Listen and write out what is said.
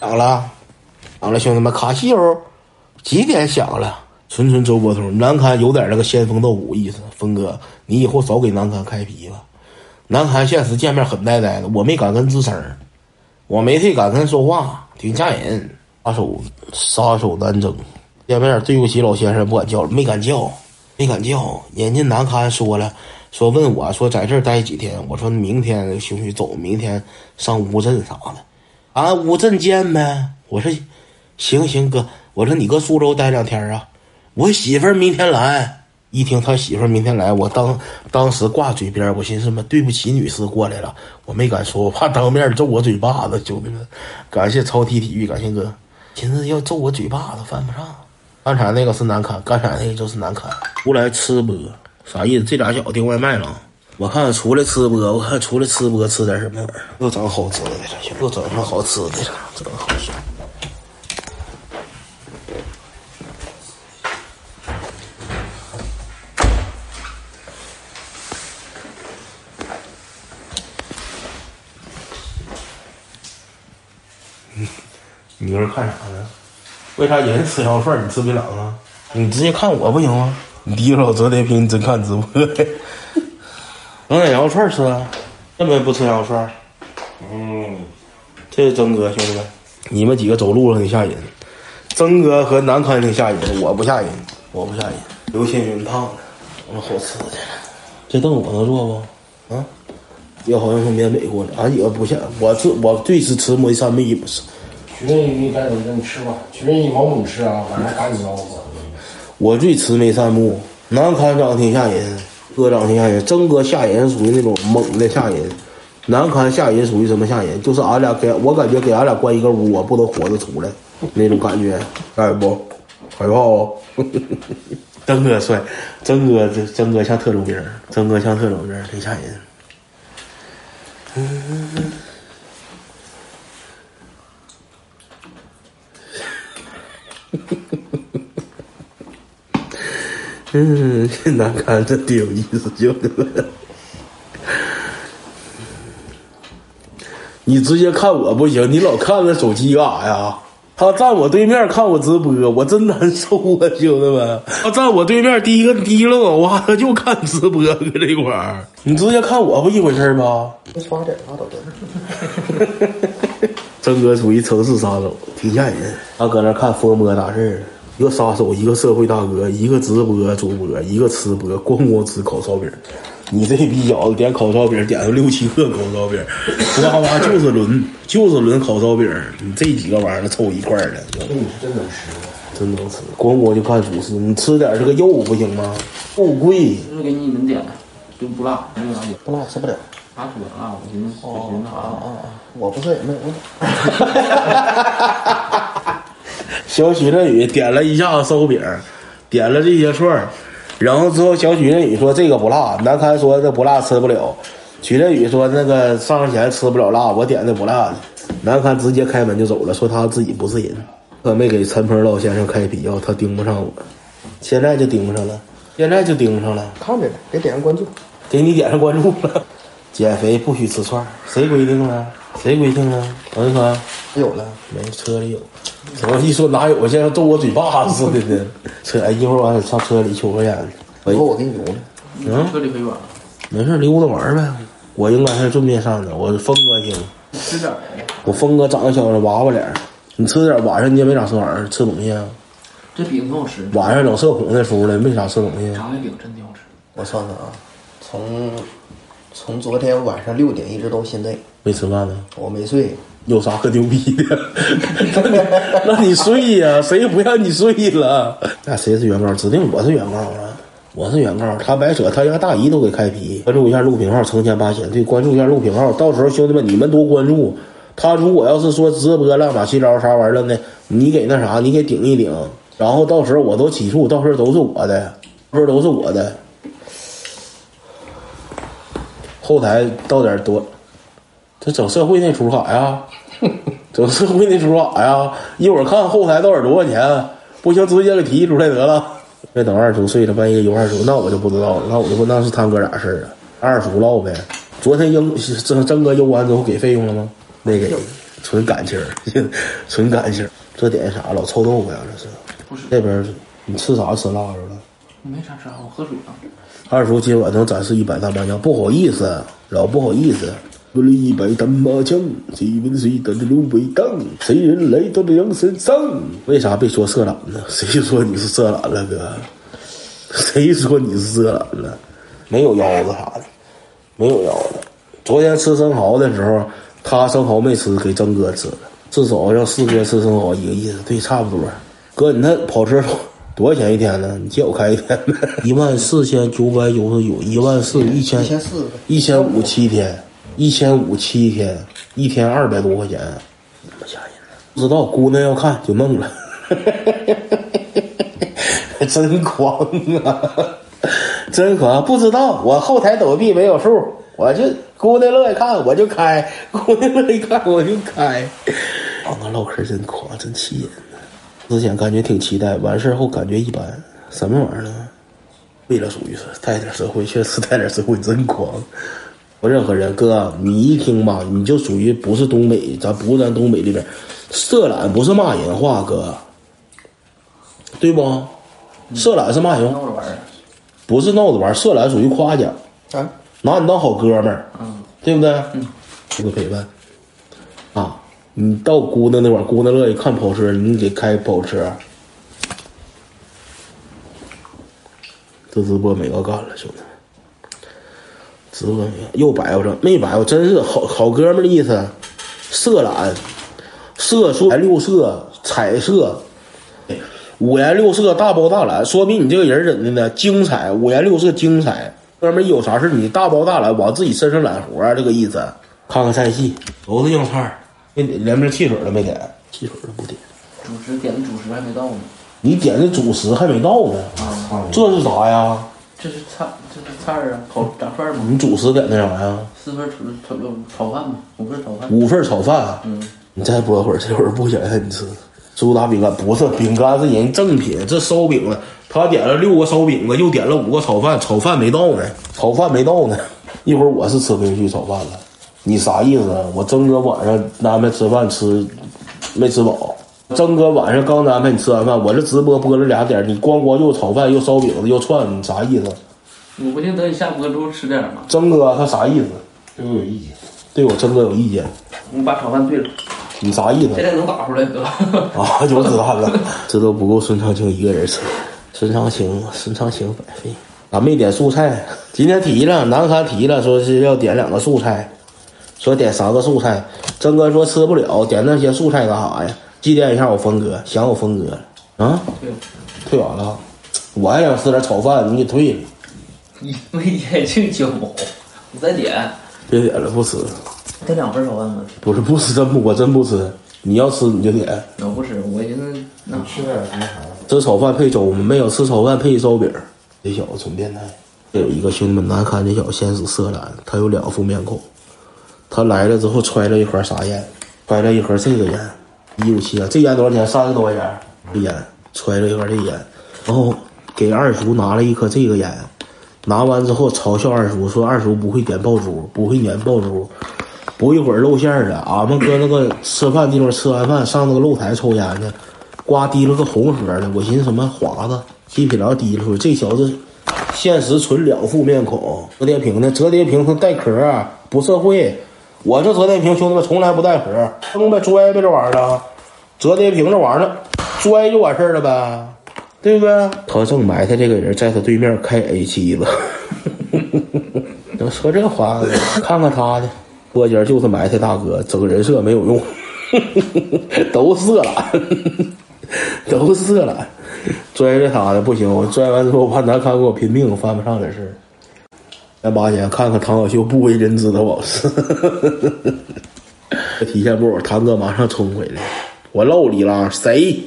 响了，响了，兄弟们，卡西欧几点响了？纯纯周伯通，南刊有点那个先锋斗骨意思。峰哥，你以后少给南刊开皮吧。南刊现实见面很呆呆的，我没敢跟吱声，我没太敢跟说话，挺吓人。杀手，杀手难争。见面对不起老先生，不敢叫了，没敢叫，没敢叫。人家南刊说了，说问我说在这儿待几天，我说明天兴许走，明天上乌镇啥的。啊，乌镇见呗。我说行行哥，我说你搁苏州待两天啊。我媳妇明天来。一听他媳妇明天来，我当当时挂嘴边，我寻思么？对不起，女士过来了，我没敢说，我怕当面揍我嘴巴子。兄弟们，感谢超体体育，感谢哥。寻思要揍我嘴巴子，犯不上。刚才那个是难堪，刚才那个就是难堪。出来吃播，啥意思？这俩小子订外卖了。我看出来吃播，我看出来吃播吃点什么玩意儿？又整好吃的了，又整上好吃的了，整好吃。你搁这看啥呢？为啥人吃羊肉串你吃槟榔啊？你直接看我不行吗？你低着老折叠屏，你真看直播？整点羊肉串吃啊？这么不吃羊肉串？嗯，这是曾哥，兄弟们，你们几个走路上挺吓人。曾哥和南康挺吓人，我不吓人，我不吓人。刘青云胖的，我们好吃的。这凳我能坐不？啊？也好像从缅北过来，俺几个不像。我最我最是吃梅山蜜不是。徐振宇，赶紧你吃吧。徐振宇往猛吃啊，晚上赶紧要死。我最慈眉善目，南康长得挺吓人，哥长挺吓人。曾哥吓人属于那种猛的吓人，南康吓人属于什么吓人？就是俺俩给我感觉给俺俩关一个屋，我不能活着出来那种感觉，害不？害怕哦。曾哥帅，曾哥这曾哥像特种兵，曾哥像特种兵，挺吓人。嗯。嗯，这难看，这挺有意思，兄弟们。你直接看我不行，你老看那手机干啥呀？他站我对面看我直播，我真难受啊，兄弟们。他站我对面，第一个提了脑瓜子就看直播，搁这块儿。你直接看我不一回事吗？刷点拉倒的。曾哥属于城市杀手，挺吓人。他搁那看疯魔咋事一个杀手，一个社会大哥，一个直播主播，一个吃播，咣咣吃烤烧饼。你这逼小子点烤烧饼点了六七个烤烧饼，哇哇就是轮就是轮烤烧饼。你这几个玩意儿凑一块儿的，你是真能吃，真能吃。咣咣就看主食，你吃点这个肉不行吗？肉贵。就是给你们点的，就不辣，没有辣，不辣吃不了。他说辣，我寻思我寻思啊啊啊！我不是也没有。小许振宇点了一下子烧饼，点了这些串儿，然后之后小许振宇说这个不辣，南开说这不辣吃不了，许振宇说那个上前吃不了辣，我点的不辣的，南开直接开门就走了，说他自己不是人，可没给陈鹏老先生开皮药，他盯不上我，现在就盯上了，现在就盯上了，看着呢，给点上关注，给你点上关注了，减肥不许吃串儿，谁规定了？谁规定了？王一川有了，没车里有。怎么一说哪有？像揍我嘴巴子似的呢？车哎，一会儿完了上车里抽根烟。以后我给你留着。嗯，车里可以玩。没事，溜达玩呗。我应该是顺便上的。我峰哥行。吃点。我峰哥长得像娃娃脸。你吃点，晚上你也没咋吃玩意儿，吃东西啊？这饼挺好吃。晚上冷社恐那时候了，没啥吃东西。炸的饼真挺好吃。我算算啊，从从昨天晚上六点一直到现在。没吃饭呢，我没睡，有啥可牛逼的？那你睡呀，谁也不让你睡了？那谁是原告？指定我是原告啊！我是原告，他白扯，他家大姨都给开皮。关注一下录屏号，成千八千。对，关注一下录屏号，到时候兄弟们你们多关注。他如果要是说直播乱码七糟啥玩意儿呢，你给那啥，你给顶一顶，然后到时候我都起诉，到时候都是我的，到时候都是我的。后台到点多。这整社会那出啥呀？整社会那出啥呀？一会儿看后台到底多少钱，不行直接给提出来得了。别等二叔睡了，半夜游二叔，那我就不知道了。那我就问那是他哥咋事儿啊？二叔唠呗。昨天英曾曾哥游完之后给费用了吗？没给，纯感情儿，纯感情儿。这点啥？老臭豆腐呀，这是。不是，这边你吃啥吃辣着了？没啥吃，我喝水啊。二叔今晚能展示一百单麻将，不好意思，老不好意思。我了一百单麻将，谁问谁打的芦苇荡？谁人来到了羊身上？为啥被说色懒呢？谁说你是色懒了，哥？谁说你是色懒了？没有腰子啥的，没有腰子。昨天吃生蚝的时候，他生蚝没吃，给曾哥吃了。至少让四哥吃生蚝一个意思，对，差不多。哥，你那跑车多少钱一天呢？你借我开一天呗？一万四千九百九十九，一万四一千一千四一千五七天，一千五七天，一天二百多块钱，他妈吓人了。不知道姑娘要看就弄了，真狂啊！真狂！不知道我后台抖币没有数，我就姑娘乐意看我就开，姑娘乐意看我就开。啊，那唠嗑真狂，真气人呢。之前感觉挺期待，完事儿后感觉一般，什么玩意儿呢？为了属于是带点社会，确实带点社会，真狂。我任何人，哥，你一听吧，你就属于不是东北，咱不是咱东北这边，色懒不是骂人话，哥，对不？色懒是骂人话，闹着玩儿。不是闹着玩儿，色懒属于夸奖，啊，拿你当好哥们对不对？嗯，这个陪伴啊，你到姑娘那块儿，姑娘乐意看跑车，你得开跑车。这直播没个干了，兄弟们，直播又白活了，没白活，真是好好哥们的意思。色懒，色素六色彩色，五颜六色大包大揽，说明你这个人怎的呢？精彩，五颜六色精彩。哥们有啥事你大包大揽往自己身上揽活儿，这个意思。看看菜系，都是硬菜儿，连瓶汽水都没点，汽水都不点。主食点的主食还没到呢。你点的主食还没到呢，啊，这是啥呀？这是菜，这是菜啊，烤炸串吗，你主食点的啥呀？四份炒炒炒饭嘛，五份炒饭。五份炒饭。嗯，你再播会儿，这会儿不想让你吃。猪打饼干不是饼干，是人正品，这烧饼了。他点了六个烧饼子，又点了五个炒饭，炒饭没到呢，炒饭没到呢。一会儿我是吃不进去炒饭了，你啥意思啊？我曾哥晚上安排吃饭吃，没吃饱。曾哥晚上刚安排你吃完饭，我这直播播了俩点，你光光又炒饭又烧饼子又串，你啥意思？我不就等你下播之后吃点儿嘛。曾哥他啥意思？对我有意见。对我曾哥有意见，你把炒饭兑了，你啥意思？现在能打出来哥。啊，就知道了，这都不够孙长青一个人吃。孙长青，孙长青白费。俺没点素菜，今天提了，南韩提了，说是要点两个素菜，说点三个素菜。曾哥说吃不了，点那些素菜干啥呀？祭奠一下我峰哥，想我峰哥了啊？退，退完了，我还想吃点炒饭，你给退了，你没点净酒，你再点，别点了，不吃。点两份炒饭吗？不是不吃，真不我真不吃。你要吃你就点，我不吃，我寻思那吃点什么啥？吃炒饭配粥吗？没有，吃炒饭配烧饼。这小子纯变态。这有一个兄弟们难堪，这小子先使色懒，他有两副面孔。他来了之后揣了一盒啥烟？揣了一盒这个烟，一五七啊，这烟多少钱？三十多块钱。这烟揣了一盒这烟，然后给二叔拿了一颗这个烟，拿完之后嘲笑二叔说二叔不会点爆珠，不会点爆珠。不一会儿露馅了，俺们搁那个吃饭地方吃完饭上那个露台抽烟去，呱提了个红盒的，我寻思什么华子鸡皮条提了出来，这小子现实纯两副面孔。折叠屏的？折叠屏它带壳，不社会。我这折叠屏兄弟们从来不带盒儿，扔呗拽呗这玩意儿啊，折叠屏这玩意儿拽就完事儿了呗，对不对？他正埋汰这个人在他对面开 A 七了，能说这话呢？看看他的。播间就是埋汰大哥，整人设没有用，都色了，都色了，拽着他的不行，我拽完之后我怕难堪给我拼命，犯不上这事儿。咱八千看看唐小秀不为人知的往事，这提线木，堂哥马上冲回来，我露你了，谁？